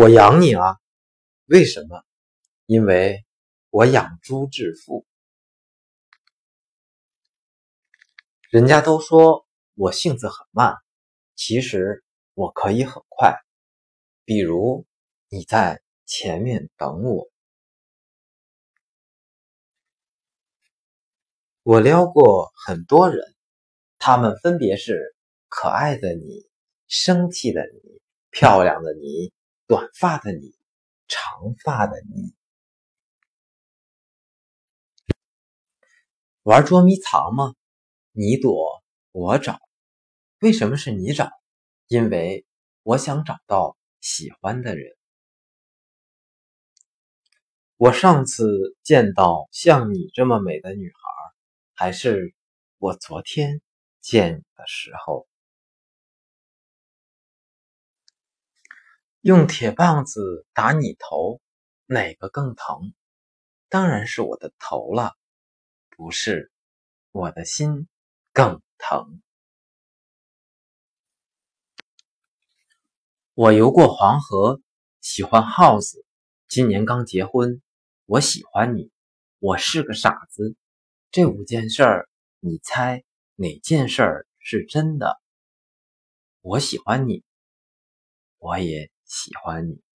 我养你啊，为什么？因为我养猪致富。人家都说我性子很慢，其实我可以很快。比如你在前面等我，我撩过很多人，他们分别是可爱的你、生气的你、漂亮的你、短发的你、长发的你。玩捉迷藏吗？你躲我找，为什么是你找？因为我想找到喜欢的人。我上次见到像你这么美的女孩，还是我昨天见你的时候。用铁棒子打你头，哪个更疼？当然是我的头了，不是我的心。更疼。我游过黄河，喜欢耗子。今年刚结婚，我喜欢你。我是个傻子。这五件事儿，你猜哪件事儿是真的？我喜欢你，我也喜欢你。